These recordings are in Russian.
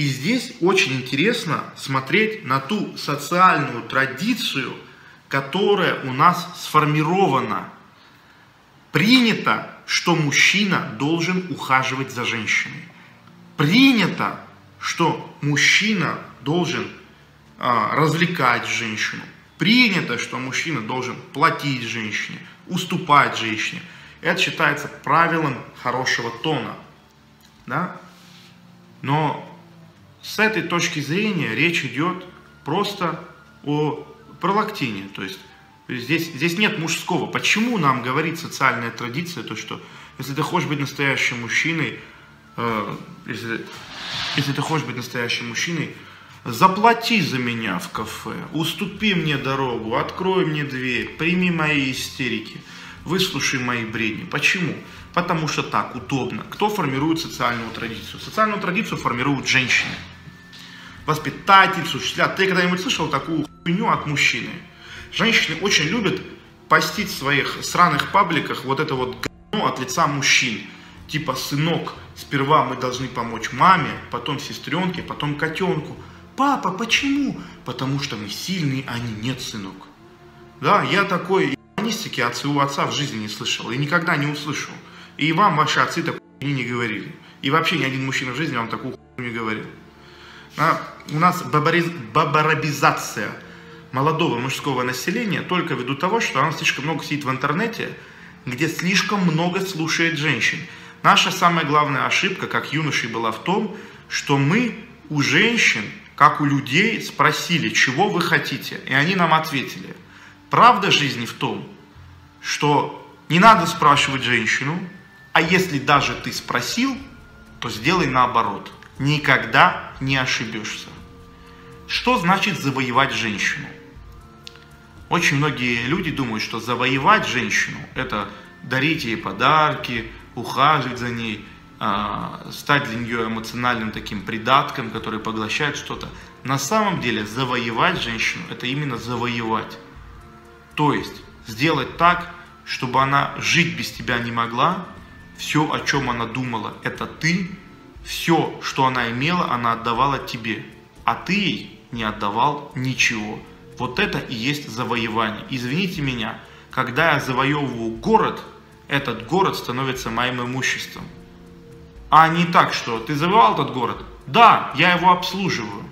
И здесь очень интересно смотреть на ту социальную традицию, которая у нас сформирована. Принято, что мужчина должен ухаживать за женщиной. Принято, что мужчина должен а, развлекать женщину. Принято, что мужчина должен платить женщине, уступать женщине. Это считается правилом хорошего тона. Да? Но с этой точки зрения речь идет просто о пролактине. То есть здесь, здесь нет мужского. Почему нам говорит социальная традиция, то что если ты хочешь быть настоящим мужчиной, э, если, если ты хочешь быть настоящим мужчиной, заплати за меня в кафе, уступи мне дорогу, открой мне дверь, прими мои истерики, выслушай мои бредни. Почему? Потому что так удобно. Кто формирует социальную традицию? Социальную традицию формируют женщины. Воспитательницы, учителя. Ты когда-нибудь слышал такую хуйню от мужчины? Женщины очень любят постить в своих сраных пабликах вот это вот говно от лица мужчин. Типа, сынок, сперва мы должны помочь маме, потом сестренке, потом котенку. Папа, почему? Потому что мы сильные, а они нет, сынок. Да, я такой ебанистики от своего отца в жизни не слышал и никогда не услышал. И вам ваши отцы такую не говорили. И вообще ни один мужчина в жизни вам такую хуйню не говорил. А, у нас бабарабизация молодого мужского населения только ввиду того, что оно слишком много сидит в интернете, где слишком много слушает женщин. Наша самая главная ошибка, как юношей, была в том, что мы у женщин, как у людей, спросили, чего вы хотите, и они нам ответили. Правда жизни в том, что не надо спрашивать женщину, а если даже ты спросил, то сделай наоборот. Никогда не ошибешься. Что значит завоевать женщину? Очень многие люди думают, что завоевать женщину – это дарить ей подарки, ухаживать за ней, а, стать для нее эмоциональным таким придатком, который поглощает что-то. На самом деле завоевать женщину – это именно завоевать. То есть сделать так, чтобы она жить без тебя не могла, все, о чем она думала, это ты, все, что она имела, она отдавала тебе, а ты ей не отдавал ничего. Вот это и есть завоевание. Извините меня, когда я завоевываю город, этот город становится моим имуществом. А не так, что ты завоевал этот город? Да, я его обслуживаю.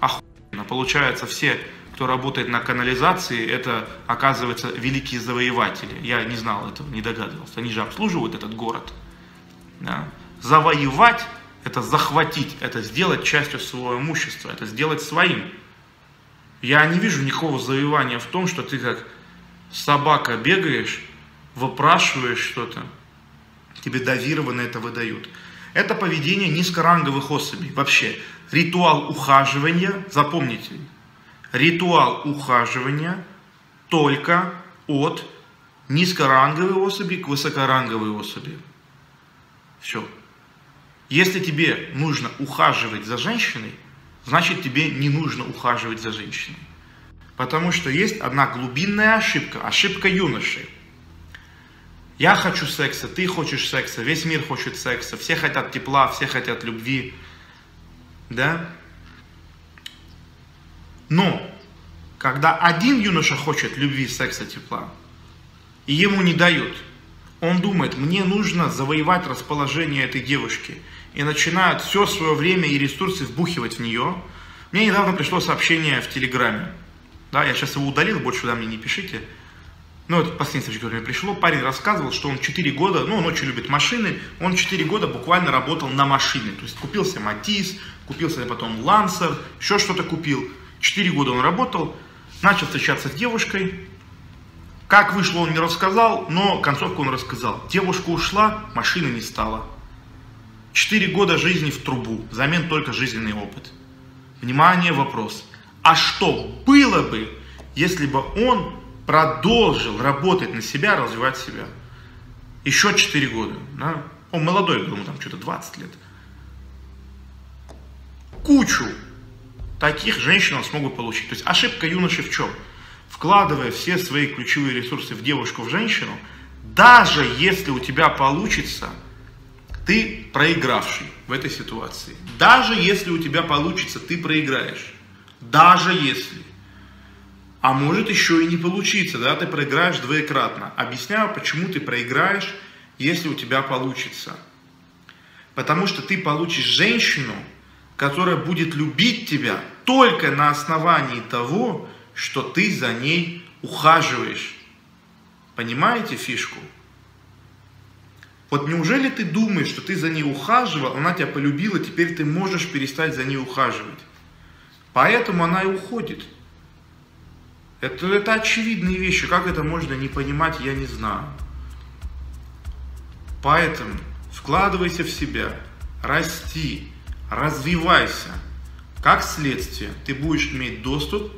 Охуенно. Получается, все кто работает на канализации, это, оказывается, великие завоеватели. Я не знал этого, не догадывался. Они же обслуживают этот город. Да. Завоевать – это захватить, это сделать частью своего имущества, это сделать своим. Я не вижу никакого завоевания в том, что ты как собака бегаешь, выпрашиваешь что-то, тебе дозированно это выдают. Это поведение низкоранговых особей. Вообще, ритуал ухаживания, запомните, ритуал ухаживания только от низкоранговой особи к высокоранговой особи. Все. Если тебе нужно ухаживать за женщиной, значит тебе не нужно ухаживать за женщиной. Потому что есть одна глубинная ошибка, ошибка юноши. Я хочу секса, ты хочешь секса, весь мир хочет секса, все хотят тепла, все хотят любви. Да? Но, когда один юноша хочет любви, секса, тепла, и ему не дают, он думает, мне нужно завоевать расположение этой девушки, и начинает все свое время и ресурсы вбухивать в нее. Мне недавно пришло сообщение в Телеграме, да, я сейчас его удалил, больше туда мне не пишите, ну, это последнее сообщение, которое мне пришло, парень рассказывал, что он 4 года, ну, он очень любит машины, он 4 года буквально работал на машине, то есть купился Матис, купился потом Лансер, еще что-то купил, Четыре года он работал, начал встречаться с девушкой. Как вышло, он не рассказал, но концовку он рассказал. Девушка ушла, машины не стало. Четыре года жизни в трубу, взамен только жизненный опыт. Внимание, вопрос. А что было бы, если бы он продолжил работать на себя, развивать себя? Еще четыре года. Да? Он молодой ему там что-то 20 лет. Кучу таких женщин он смог бы получить. То есть ошибка юноши в чем? Вкладывая все свои ключевые ресурсы в девушку, в женщину, даже если у тебя получится ты проигравший в этой ситуации. Даже если у тебя получится, ты проиграешь. Даже если. А может еще и не получиться, да, ты проиграешь двоекратно. Объясняю, почему ты проиграешь, если у тебя получится. Потому что ты получишь женщину, которая будет любить тебя только на основании того, что ты за ней ухаживаешь. Понимаете фишку? Вот неужели ты думаешь, что ты за ней ухаживал, она тебя полюбила, теперь ты можешь перестать за ней ухаживать? Поэтому она и уходит. Это, это очевидные вещи. Как это можно не понимать, я не знаю. Поэтому вкладывайся в себя, расти, развивайся. Как следствие, ты будешь иметь доступ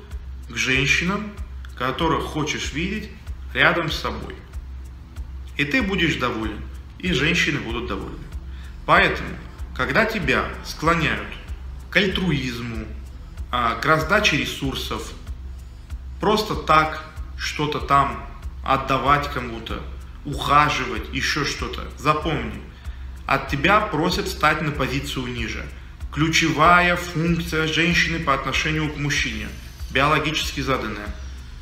к женщинам, которых хочешь видеть рядом с собой. И ты будешь доволен, и женщины будут довольны. Поэтому, когда тебя склоняют к альтруизму, а, к раздаче ресурсов, просто так что-то там отдавать кому-то, ухаживать, еще что-то, запомни, от тебя просят стать на позицию ниже. Ключевая функция женщины по отношению к мужчине, биологически заданная.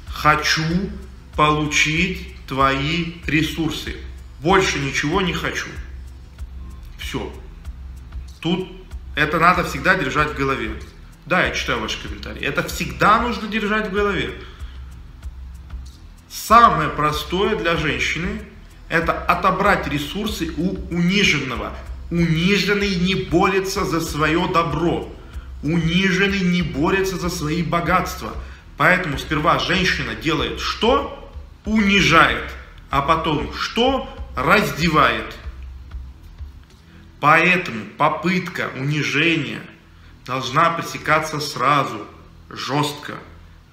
Хочу получить твои ресурсы. Больше ничего не хочу. Все. Тут это надо всегда держать в голове. Да, я читаю ваши комментарии. Это всегда нужно держать в голове. Самое простое для женщины – это отобрать ресурсы у униженного. Униженный не борется за свое добро. Униженный не борется за свои богатства. Поэтому сперва женщина делает что? унижает, а потом что? Раздевает. Поэтому попытка унижения должна пресекаться сразу, жестко,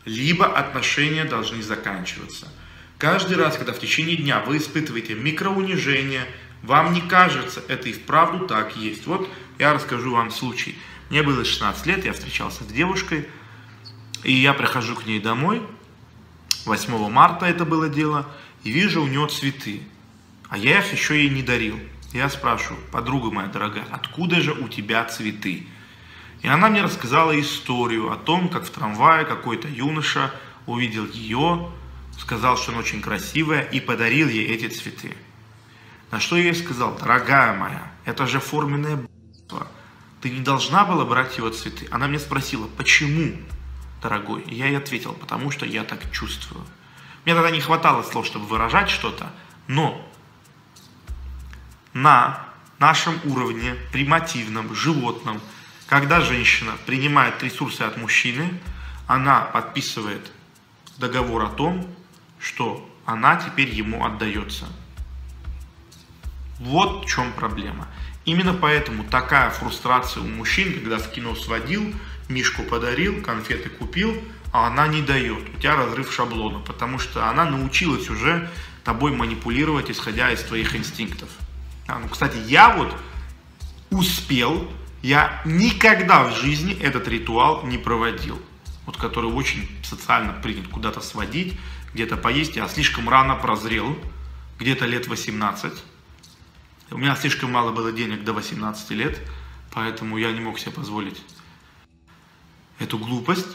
либо отношения должны заканчиваться. Каждый раз, когда в течение дня вы испытываете микроунижение, вам не кажется, это и вправду так есть. Вот я расскажу вам случай. Мне было 16 лет, я встречался с девушкой, и я прихожу к ней домой, 8 марта это было дело, и вижу у нее цветы. А я их еще ей не дарил. Я спрашиваю, подруга моя дорогая, откуда же у тебя цветы? И она мне рассказала историю о том, как в трамвае какой-то юноша увидел ее, сказал, что она очень красивая, и подарил ей эти цветы. На что я ей сказал, дорогая моя, это же форменное б***ство. Ты не должна была брать его цветы. Она мне спросила, почему? дорогой? И я ей ответил, потому что я так чувствую. Мне тогда не хватало слов, чтобы выражать что-то, но на нашем уровне, примативном, животном, когда женщина принимает ресурсы от мужчины, она подписывает договор о том, что она теперь ему отдается. Вот в чем проблема. Именно поэтому такая фрустрация у мужчин, когда в кино сводил, Мишку подарил, конфеты купил, а она не дает. У тебя разрыв шаблона, потому что она научилась уже тобой манипулировать, исходя из твоих инстинктов. А, ну, кстати, я вот успел, я никогда в жизни этот ритуал не проводил. Вот который очень социально принят куда-то сводить, где-то поесть. Я слишком рано прозрел, где-то лет 18. У меня слишком мало было денег до 18 лет, поэтому я не мог себе позволить эту глупость,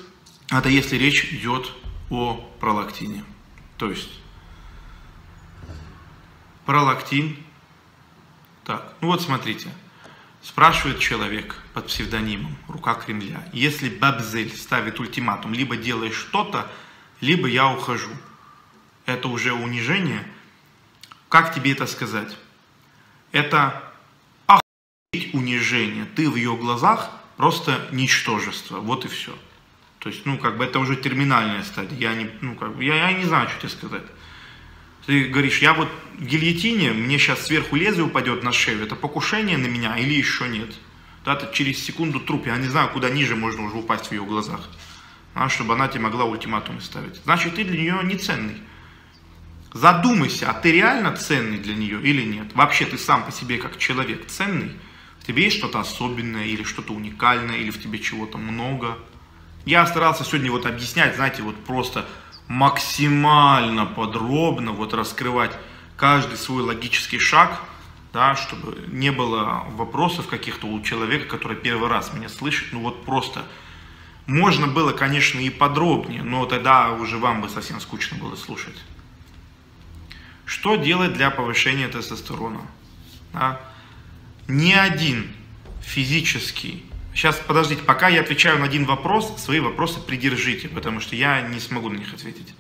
это если речь идет о пролактине. То есть пролактин. Так, ну вот смотрите. Спрашивает человек под псевдонимом «Рука Кремля». Если Бабзель ставит ультиматум, либо делаешь что-то, либо я ухожу. Это уже унижение. Как тебе это сказать? Это охуеть унижение. Ты в ее глазах просто ничтожество, вот и все. То есть, ну, как бы это уже терминальная стадия. Я не, ну, как бы, я, я не знаю, что тебе сказать. Ты говоришь, я вот в гильотине, мне сейчас сверху лезвие упадет на шею, это покушение на меня или еще нет? Да, ты через секунду труп, я не знаю, куда ниже можно уже упасть в ее глазах, а, чтобы она тебе могла ультиматумы ставить. Значит, ты для нее не ценный. Задумайся, а ты реально ценный для нее или нет? Вообще ты сам по себе как человек ценный? В тебе есть что-то особенное или что-то уникальное, или в тебе чего-то много. Я старался сегодня вот объяснять, знаете, вот просто максимально подробно вот раскрывать каждый свой логический шаг да, чтобы не было вопросов каких-то у человека, который первый раз меня слышит, ну вот просто можно было, конечно, и подробнее, но тогда уже вам бы совсем скучно было слушать. Что делать для повышения тестостерона? Да? Ни один физический... Сейчас, подождите, пока я отвечаю на один вопрос, свои вопросы придержите, потому что я не смогу на них ответить.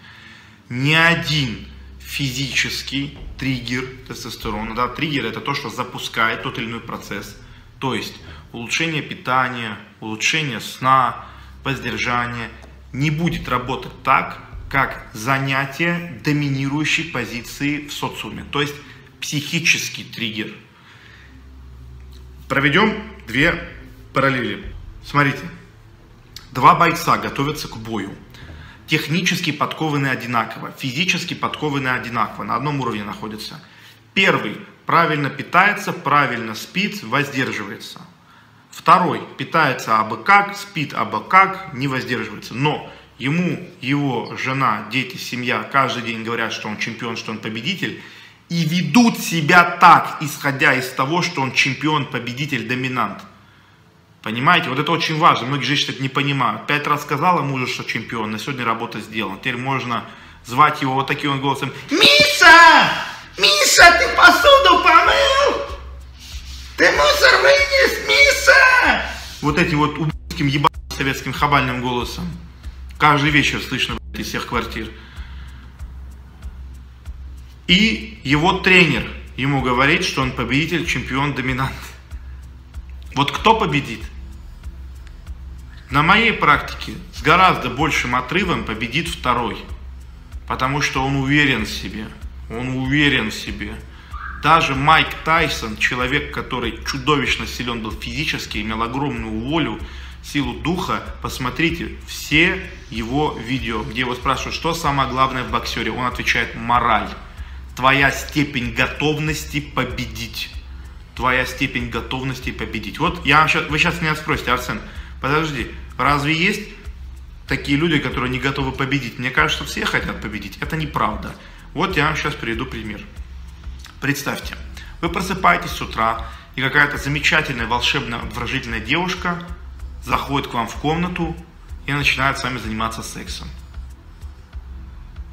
Ни один физический триггер тестостерона. Да, триггер это то, что запускает тот или иной процесс. То есть улучшение питания, улучшение сна, воздержание не будет работать так, как занятие доминирующей позиции в социуме. То есть психический триггер. Проведем две параллели. Смотрите, два бойца готовятся к бою технически подкованы одинаково, физически подкованы одинаково, на одном уровне находятся. Первый правильно питается, правильно спит, воздерживается. Второй питается абы как, спит абы как, не воздерживается. Но ему его жена, дети, семья каждый день говорят, что он чемпион, что он победитель, и ведут себя так, исходя из того, что он чемпион, победитель, доминант. Понимаете, вот это очень важно. Многие женщины это не понимают. Пять раз сказала мужу, что чемпион, на сегодня работа сделана. Теперь можно звать его вот таким голосом. Миша! Миша, ты посуду помыл? Ты мусор вынес, Миша! Вот эти вот убийским ебаным советским хабальным голосом. Каждый вечер слышно из всех квартир. И его тренер ему говорит, что он победитель, чемпион, доминант. Вот кто победит? На моей практике с гораздо большим отрывом победит второй. Потому что он уверен в себе. Он уверен в себе. Даже Майк Тайсон, человек, который чудовищно силен был физически, имел огромную волю, силу духа, посмотрите все его видео, где его спрашивают, что самое главное в боксере. Он отвечает мораль. Твоя степень готовности победить. Твоя степень готовности победить. Вот я сейчас, вы сейчас меня спросите, Арсен, подожди, Разве есть такие люди, которые не готовы победить? Мне кажется, все хотят победить. Это неправда. Вот я вам сейчас приведу пример. Представьте, вы просыпаетесь с утра, и какая-то замечательная, волшебная, обворожительная девушка заходит к вам в комнату и начинает с вами заниматься сексом.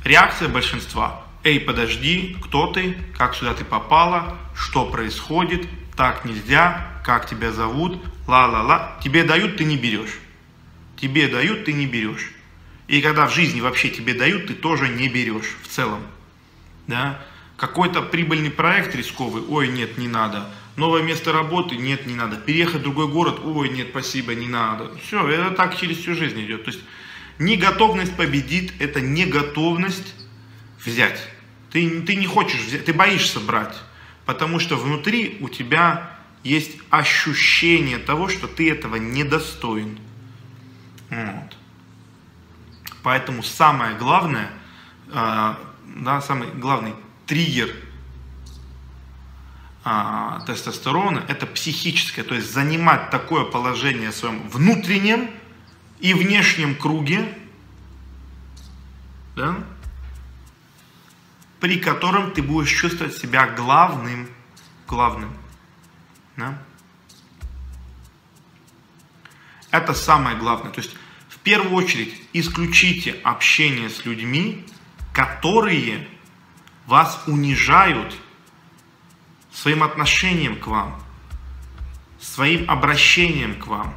Реакция большинства. Эй, подожди, кто ты, как сюда ты попала, что происходит, так нельзя, как тебя зовут, ла-ла-ла. Тебе дают, ты не берешь. Тебе дают, ты не берешь. И когда в жизни вообще тебе дают, ты тоже не берешь в целом. Да? Какой-то прибыльный проект рисковый, ой, нет, не надо. Новое место работы, нет, не надо. Переехать в другой город, ой, нет, спасибо, не надо. Все, это так через всю жизнь идет. То есть неготовность победит, это неготовность взять. Ты, ты не хочешь взять, ты боишься брать. Потому что внутри у тебя есть ощущение того, что ты этого недостоин. Вот. Поэтому самое главное, э, да, самый главный триггер э, тестостерона это психическое, то есть занимать такое положение в своем внутреннем и внешнем круге, да, при котором ты будешь чувствовать себя главным, главным. Да? Это самое главное. То есть, в первую очередь, исключите общение с людьми, которые вас унижают своим отношением к вам, своим обращением к вам.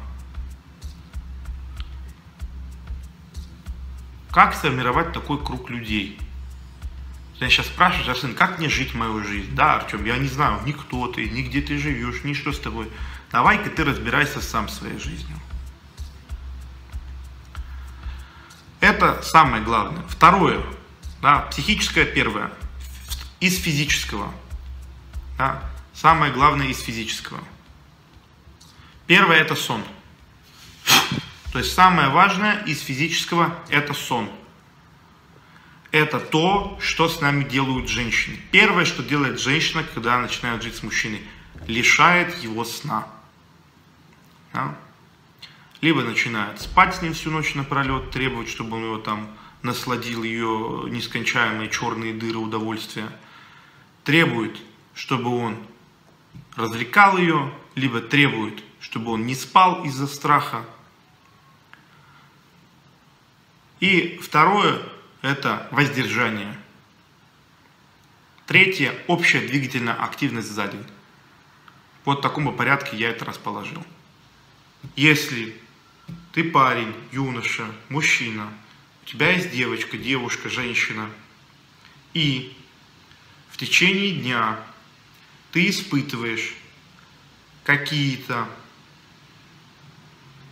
Как сформировать такой круг людей? Я сейчас спрашиваю, Арсен, как мне жить мою жизнь? Да, Артем, я не знаю, ни кто ты, ни где ты живешь, ни что с тобой. Давай-ка ты разбирайся сам своей жизнью. Это самое главное. Второе, да, психическое первое, из физического. Да, самое главное из физического. Первое это сон. То есть самое важное из физического это сон. Это то, что с нами делают женщины. Первое, что делает женщина, когда начинает жить с мужчиной, лишает его сна. Да? либо начинает спать с ним всю ночь напролет, требовать, чтобы он его там насладил ее нескончаемые черные дыры удовольствия, требует, чтобы он развлекал ее, либо требует, чтобы он не спал из-за страха. И второе – это воздержание. Третье – общая двигательная активность сзади. Вот в таком порядке я это расположил. Если ты парень, юноша, мужчина, у тебя есть девочка, девушка, женщина, и в течение дня ты испытываешь какие-то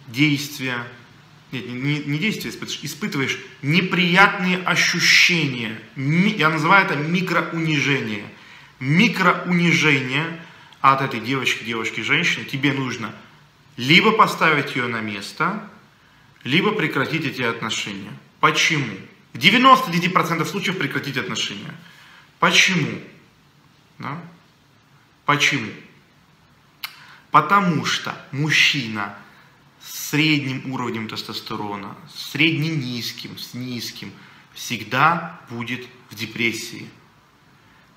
действия, нет, не, не действия испытываешь, испытываешь неприятные ощущения. Я называю это микроунижение. Микроунижение от этой девочки, девушки, женщины тебе нужно либо поставить ее на место, либо прекратить эти отношения. Почему? В 99% случаев прекратить отношения. Почему? Да? Почему? Потому что мужчина с средним уровнем тестостерона, средне-низким, с низким, всегда будет в депрессии.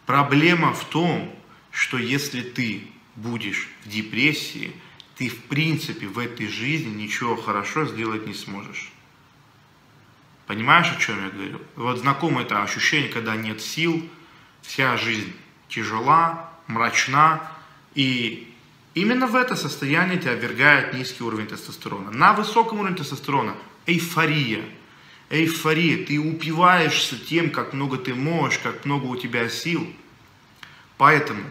Проблема в том, что если ты будешь в депрессии, ты в принципе в этой жизни ничего хорошо сделать не сможешь. Понимаешь, о чем я говорю? Вот знакомо это ощущение, когда нет сил, вся жизнь тяжела, мрачна, и именно в это состояние тебя ввергает низкий уровень тестостерона. На высоком уровне тестостерона эйфория. Эйфория. Ты упиваешься тем, как много ты можешь, как много у тебя сил. Поэтому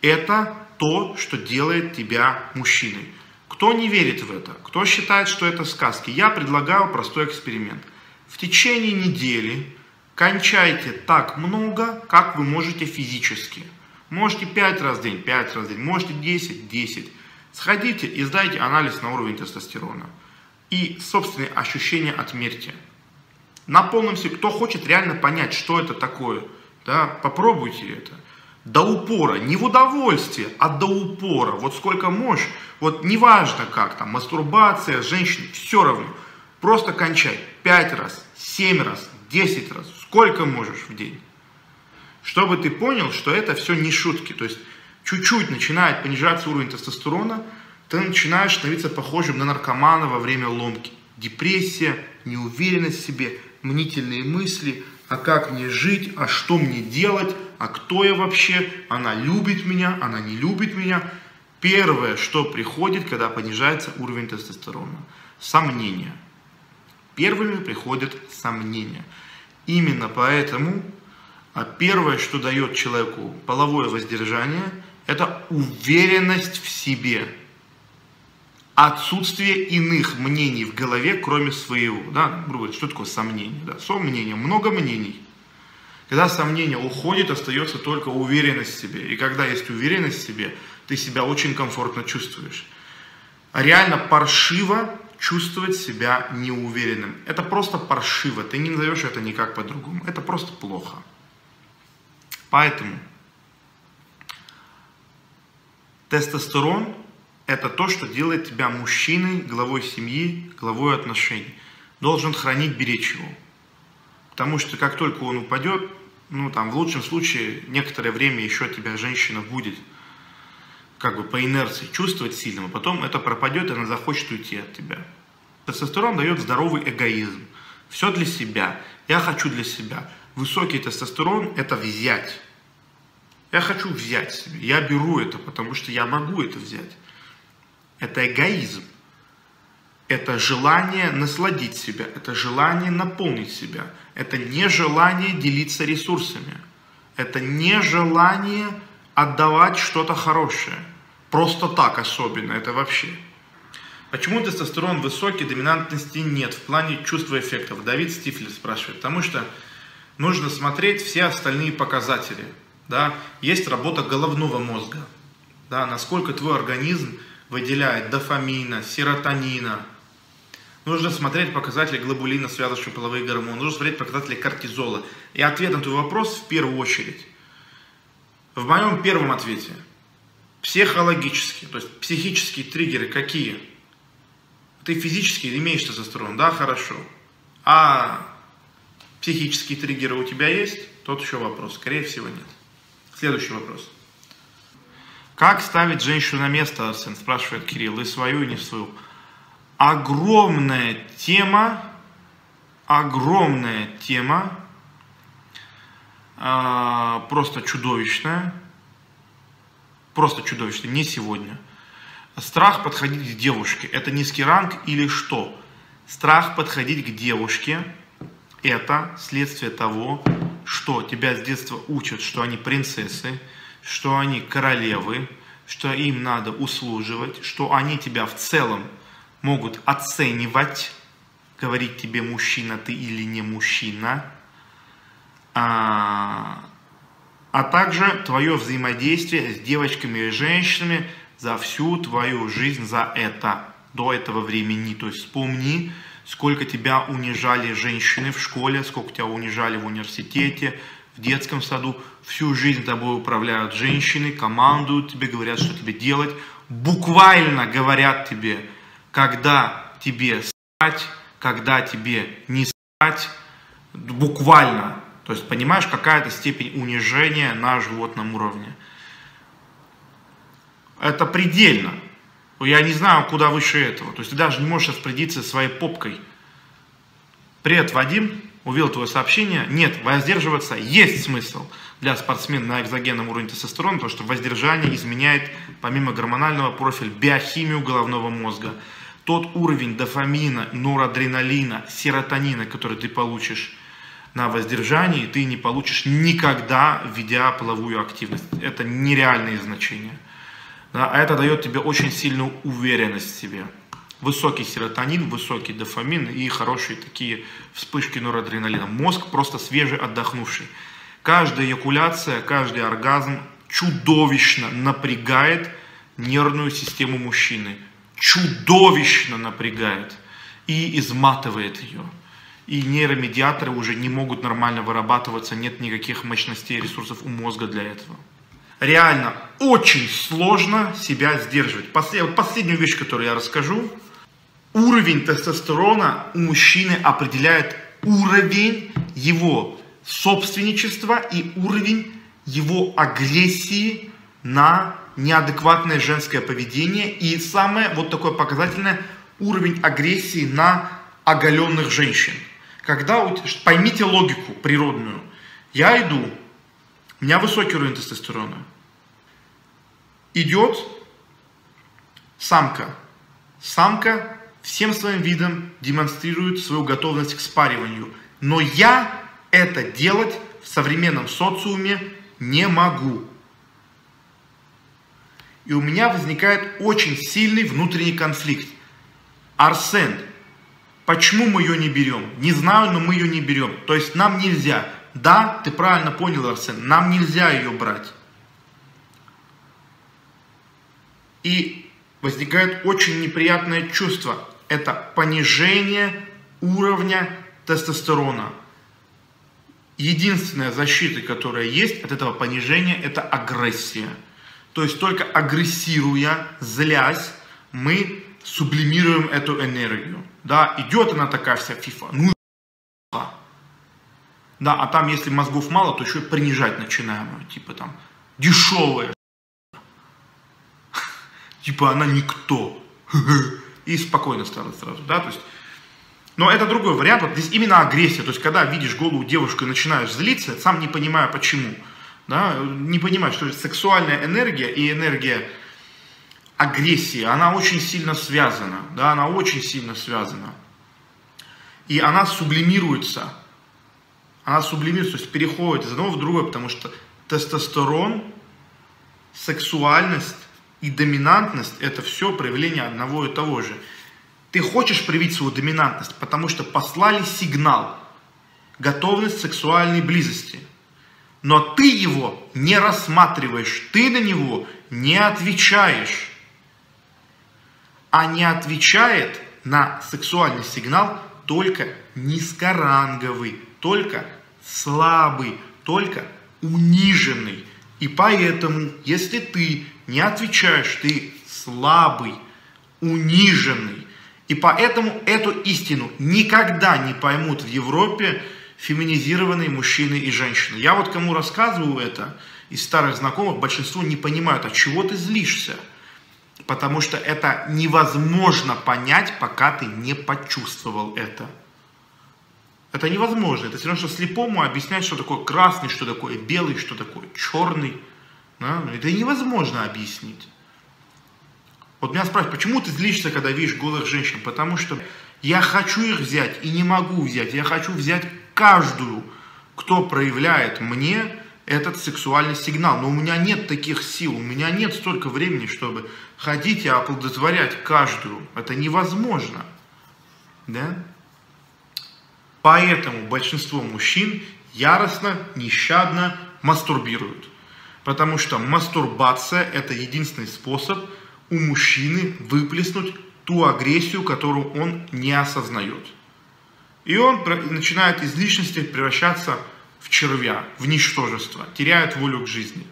это то, что делает тебя мужчиной. Кто не верит в это, кто считает, что это сказки, я предлагаю простой эксперимент. В течение недели кончайте так много, как вы можете физически. Можете 5 раз в день, 5 раз в день, можете 10, 10. Сходите и сдайте анализ на уровень тестостерона. И собственные ощущения отмерьте. На полном себе, кто хочет реально понять, что это такое, да, попробуйте это. До упора, не в удовольствие, а до упора. Вот сколько можешь, вот неважно как там, мастурбация, женщина, все равно. Просто кончай 5 раз, 7 раз, 10 раз, сколько можешь в день. Чтобы ты понял, что это все не шутки. То есть чуть-чуть начинает понижаться уровень тестостерона, ты начинаешь становиться похожим на наркомана во время ломки. Депрессия, неуверенность в себе, мнительные мысли, а как мне жить, а что мне делать, а кто я вообще, она любит меня, она не любит меня. Первое, что приходит, когда понижается уровень тестостерона – сомнения – Первыми приходят сомнения. Именно поэтому а первое, что дает человеку половое воздержание, это уверенность в себе. Отсутствие иных мнений в голове, кроме своего. Да, грубо что такое сомнение? Да, сомнение, много мнений. Когда сомнение уходит, остается только уверенность в себе. И когда есть уверенность в себе, ты себя очень комфортно чувствуешь. А реально паршиво чувствовать себя неуверенным. Это просто паршиво, ты не назовешь это никак по-другому. Это просто плохо. Поэтому тестостерон – это то, что делает тебя мужчиной, главой семьи, главой отношений. Должен хранить, беречь его. Потому что как только он упадет, ну там в лучшем случае некоторое время еще тебя женщина будет – как бы по инерции чувствовать сильным, а потом это пропадет, и она захочет уйти от тебя. Тестостерон дает здоровый эгоизм. Все для себя. Я хочу для себя. Высокий тестостерон – это взять. Я хочу взять себе. Я беру это, потому что я могу это взять. Это эгоизм. Это желание насладить себя. Это желание наполнить себя. Это не желание делиться ресурсами. Это не желание отдавать что-то хорошее. Просто так особенно, это вообще. Почему тестостерон высокий, доминантности нет в плане чувства эффектов? Давид Стифлер спрашивает. Потому что нужно смотреть все остальные показатели. Да? Есть работа головного мозга. Да? Насколько твой организм выделяет дофамина, серотонина. Нужно смотреть показатели глобулина, связывающие половые гормоны. Нужно смотреть показатели кортизола. И ответ на твой вопрос в первую очередь. В моем первом ответе – Психологические, то есть психические триггеры какие? Ты физически имеешь тестостерон, да, хорошо. А психические триггеры у тебя есть? Тот еще вопрос. Скорее всего, нет. Следующий вопрос. Как ставить женщину на место, Арсен, спрашивает Кирилл, и свою, и не свою. Огромная тема, огромная тема, э, просто чудовищная, просто чудовищная, не сегодня. Страх подходить к девушке, это низкий ранг или что? Страх подходить к девушке – это следствие того, что тебя с детства учат, что они принцессы, что они королевы, что им надо услуживать, что они тебя в целом могут оценивать, говорить тебе, мужчина ты или не мужчина, а, а также твое взаимодействие с девочками и женщинами за всю твою жизнь за это, до этого времени. То есть вспомни, сколько тебя унижали женщины в школе, сколько тебя унижали в университете, в детском саду. Всю жизнь тобой управляют женщины, командуют тебе, говорят, что тебе делать. Буквально говорят тебе, когда тебе спать, когда тебе не спать. Буквально. То есть, понимаешь, какая-то степень унижения на животном уровне. Это предельно. Я не знаю, куда выше этого. То есть ты даже не можешь распорядиться своей попкой. Привет, Вадим. Увидел твое сообщение. Нет, воздерживаться есть смысл для спортсмена на экзогенном уровне тестостерона, потому что воздержание изменяет, помимо гормонального профиля, биохимию головного мозга. Тот уровень дофамина, норадреналина, серотонина, который ты получишь на воздержании, ты не получишь никогда, ведя половую активность. Это нереальные значения. Да, а это дает тебе очень сильную уверенность в себе. Высокий серотонин, высокий дофамин и хорошие такие вспышки норадреналина. Мозг просто свежий, отдохнувший. Каждая эякуляция, каждый оргазм чудовищно напрягает нервную систему мужчины. Чудовищно напрягает и изматывает ее. И нейромедиаторы уже не могут нормально вырабатываться, нет никаких мощностей и ресурсов у мозга для этого реально очень сложно себя сдерживать. Послед, последнюю вещь, которую я расскажу. Уровень тестостерона у мужчины определяет уровень его собственничества и уровень его агрессии на неадекватное женское поведение. И самое вот такое показательное уровень агрессии на оголенных женщин. Когда, поймите логику природную, я иду, у меня высокий уровень тестостерона, идет самка. Самка всем своим видом демонстрирует свою готовность к спариванию. Но я это делать в современном социуме не могу. И у меня возникает очень сильный внутренний конфликт. Арсен, почему мы ее не берем? Не знаю, но мы ее не берем. То есть нам нельзя. Да, ты правильно понял, Арсен, нам нельзя ее брать. И возникает очень неприятное чувство. Это понижение уровня тестостерона. Единственная защита, которая есть от этого понижения, это агрессия. То есть только агрессируя, злясь, мы сублимируем эту энергию. Да, идет она такая вся фифа, ну да, а там, если мозгов мало, то еще и принижать начинаем. Типа там, дешевая типа она никто. И спокойно стало сразу, да, то есть. Но это другой вариант, вот здесь именно агрессия, то есть когда видишь голую девушку и начинаешь злиться, сам не понимая почему, да, не понимаешь, что сексуальная энергия и энергия агрессии, она очень сильно связана, да, она очень сильно связана. И она сублимируется, она сублимируется, то есть переходит из одного в другое, потому что тестостерон, сексуальность, и доминантность – это все проявление одного и того же. Ты хочешь проявить свою доминантность, потому что послали сигнал, готовность сексуальной близости. Но ты его не рассматриваешь, ты на него не отвечаешь. А не отвечает на сексуальный сигнал только низкоранговый, только слабый, только униженный. И поэтому, если ты не отвечаешь, ты слабый, униженный. И поэтому эту истину никогда не поймут в Европе феминизированные мужчины и женщины. Я вот кому рассказываю это, из старых знакомых большинство не понимают, а чего ты злишься? Потому что это невозможно понять, пока ты не почувствовал это. Это невозможно. Это все равно, что слепому объяснять, что такое красный, что такое белый, что такое черный. Да? Это невозможно объяснить. Вот меня спрашивают, почему ты злишься, когда видишь голых женщин? Потому что я хочу их взять и не могу взять. Я хочу взять каждую, кто проявляет мне этот сексуальный сигнал. Но у меня нет таких сил, у меня нет столько времени, чтобы ходить и оплодотворять каждую. Это невозможно. Да? Поэтому большинство мужчин яростно, нещадно мастурбируют. Потому что мастурбация – это единственный способ у мужчины выплеснуть ту агрессию, которую он не осознает. И он начинает из личности превращаться в червя, в ничтожество, теряет волю к жизни –